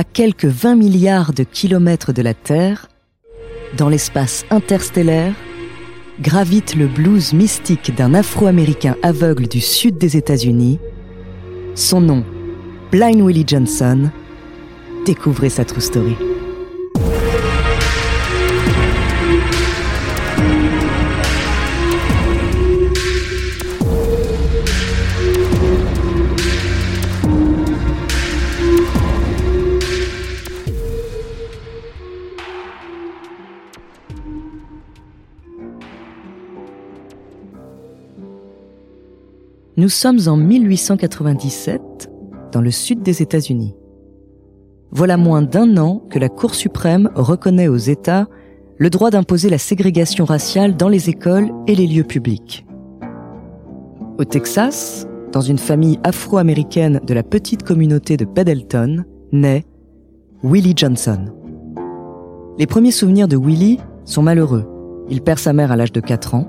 à quelques 20 milliards de kilomètres de la Terre, dans l'espace interstellaire, gravite le blues mystique d'un Afro-Américain aveugle du sud des États-Unis. Son nom, Blind Willie Johnson. Découvrez sa true story. Nous sommes en 1897, dans le sud des États-Unis. Voilà moins d'un an que la Cour suprême reconnaît aux États le droit d'imposer la ségrégation raciale dans les écoles et les lieux publics. Au Texas, dans une famille afro-américaine de la petite communauté de Pendleton, naît Willie Johnson. Les premiers souvenirs de Willie sont malheureux. Il perd sa mère à l'âge de 4 ans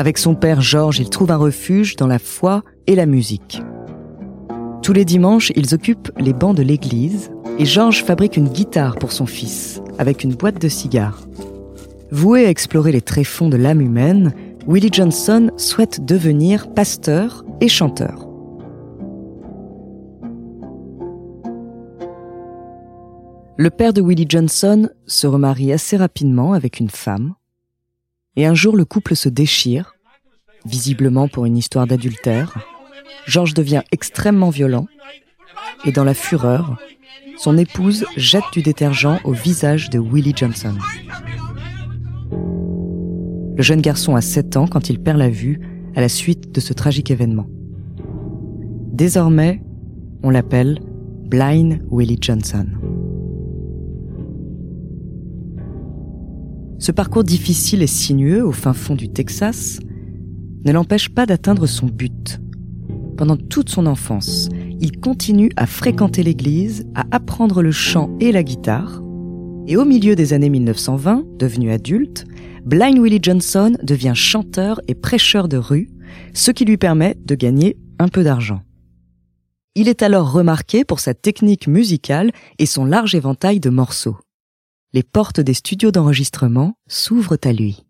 avec son père Georges, il trouve un refuge dans la foi et la musique. Tous les dimanches, ils occupent les bancs de l'église et Georges fabrique une guitare pour son fils, avec une boîte de cigares. Voué à explorer les tréfonds de l'âme humaine, Willie Johnson souhaite devenir pasteur et chanteur. Le père de Willie Johnson se remarie assez rapidement avec une femme, et un jour, le couple se déchire, visiblement pour une histoire d'adultère. George devient extrêmement violent, et dans la fureur, son épouse jette du détergent au visage de Willie Johnson. Le jeune garçon a 7 ans quand il perd la vue à la suite de ce tragique événement. Désormais, on l'appelle Blind Willie Johnson. Ce parcours difficile et sinueux au fin fond du Texas ne l'empêche pas d'atteindre son but. Pendant toute son enfance, il continue à fréquenter l'église, à apprendre le chant et la guitare. Et au milieu des années 1920, devenu adulte, Blind Willie Johnson devient chanteur et prêcheur de rue, ce qui lui permet de gagner un peu d'argent. Il est alors remarqué pour sa technique musicale et son large éventail de morceaux les portes des studios d'enregistrement s'ouvrent à lui.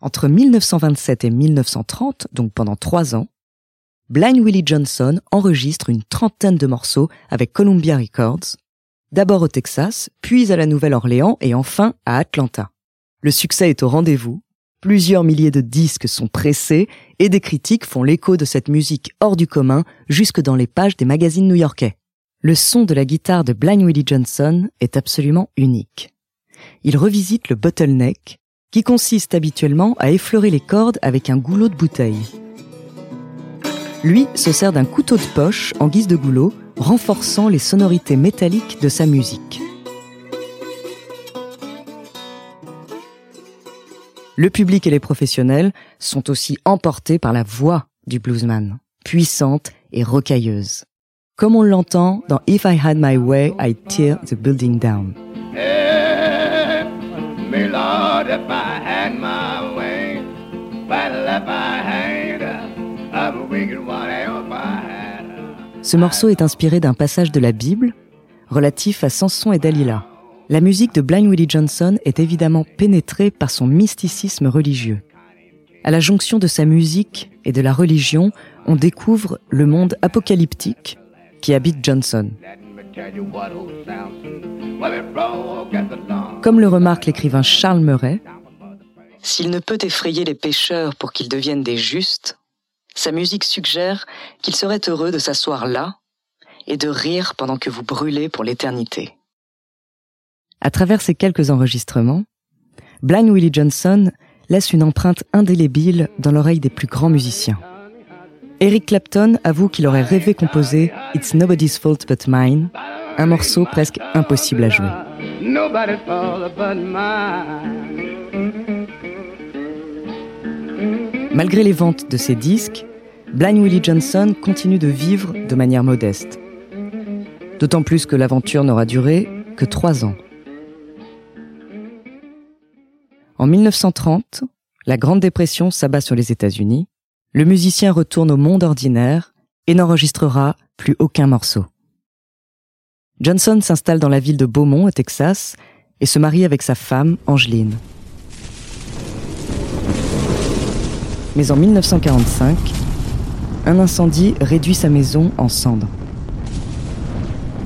Entre 1927 et 1930, donc pendant trois ans, Blind Willie Johnson enregistre une trentaine de morceaux avec Columbia Records, d'abord au Texas, puis à la Nouvelle-Orléans et enfin à Atlanta. Le succès est au rendez-vous, plusieurs milliers de disques sont pressés et des critiques font l'écho de cette musique hors du commun jusque dans les pages des magazines new-yorkais. Le son de la guitare de Blind Willie Johnson est absolument unique il revisite le bottleneck, qui consiste habituellement à effleurer les cordes avec un goulot de bouteille. Lui se sert d'un couteau de poche en guise de goulot, renforçant les sonorités métalliques de sa musique. Le public et les professionnels sont aussi emportés par la voix du bluesman, puissante et rocailleuse. Comme on l'entend dans If I Had My Way, I'd Tear the Building Down. Ce morceau est inspiré d'un passage de la Bible relatif à Samson et Dalila. La musique de Blind Willie Johnson est évidemment pénétrée par son mysticisme religieux. À la jonction de sa musique et de la religion, on découvre le monde apocalyptique qui habite Johnson. Comme le remarque l'écrivain Charles Murray, s'il ne peut effrayer les pécheurs pour qu'ils deviennent des justes, sa musique suggère qu'il serait heureux de s'asseoir là et de rire pendant que vous brûlez pour l'éternité. À travers ces quelques enregistrements, Blind Willie Johnson laisse une empreinte indélébile dans l'oreille des plus grands musiciens. Eric Clapton avoue qu'il aurait rêvé composer It's Nobody's Fault But Mine, un morceau presque impossible à jouer. Malgré les ventes de ses disques, Blind Willie Johnson continue de vivre de manière modeste. D'autant plus que l'aventure n'aura duré que trois ans. En 1930, la Grande Dépression s'abat sur les États-Unis. Le musicien retourne au monde ordinaire et n'enregistrera plus aucun morceau. Johnson s'installe dans la ville de Beaumont, au Texas, et se marie avec sa femme, Angeline. Mais en 1945, un incendie réduit sa maison en cendres.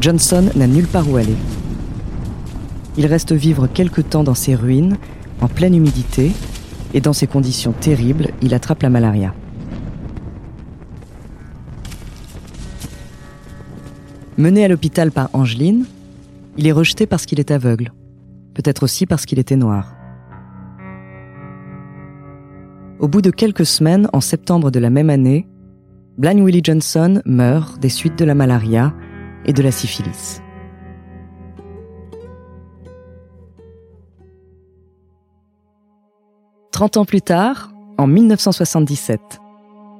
Johnson n'a nulle part où aller. Il reste vivre quelque temps dans ses ruines, en pleine humidité, et dans ces conditions terribles, il attrape la malaria. Mené à l'hôpital par Angeline, il est rejeté parce qu'il est aveugle, peut-être aussi parce qu'il était noir. Au bout de quelques semaines, en septembre de la même année, Blind Willie Johnson meurt des suites de la malaria et de la syphilis. Trente ans plus tard, en 1977,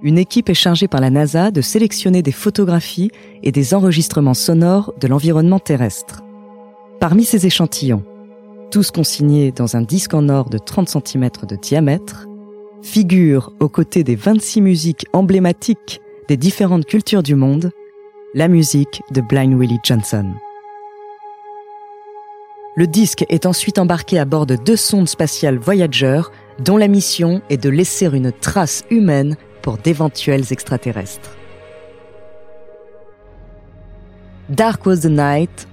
une équipe est chargée par la NASA de sélectionner des photographies et des enregistrements sonores de l'environnement terrestre. Parmi ces échantillons, tous consignés dans un disque en or de 30 cm de diamètre, figurent aux côtés des 26 musiques emblématiques des différentes cultures du monde, la musique de Blind Willie Johnson. Le disque est ensuite embarqué à bord de deux sondes spatiales Voyager dont la mission est de laisser une trace humaine pour d'éventuels extraterrestres. Dark was the night,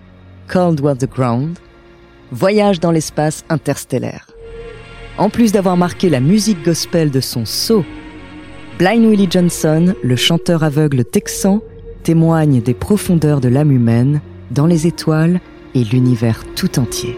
cold was the ground, voyage dans l'espace interstellaire. En plus d'avoir marqué la musique gospel de son saut Blind Willie Johnson, le chanteur aveugle texan, témoigne des profondeurs de l'âme humaine dans les étoiles et l'univers tout entier.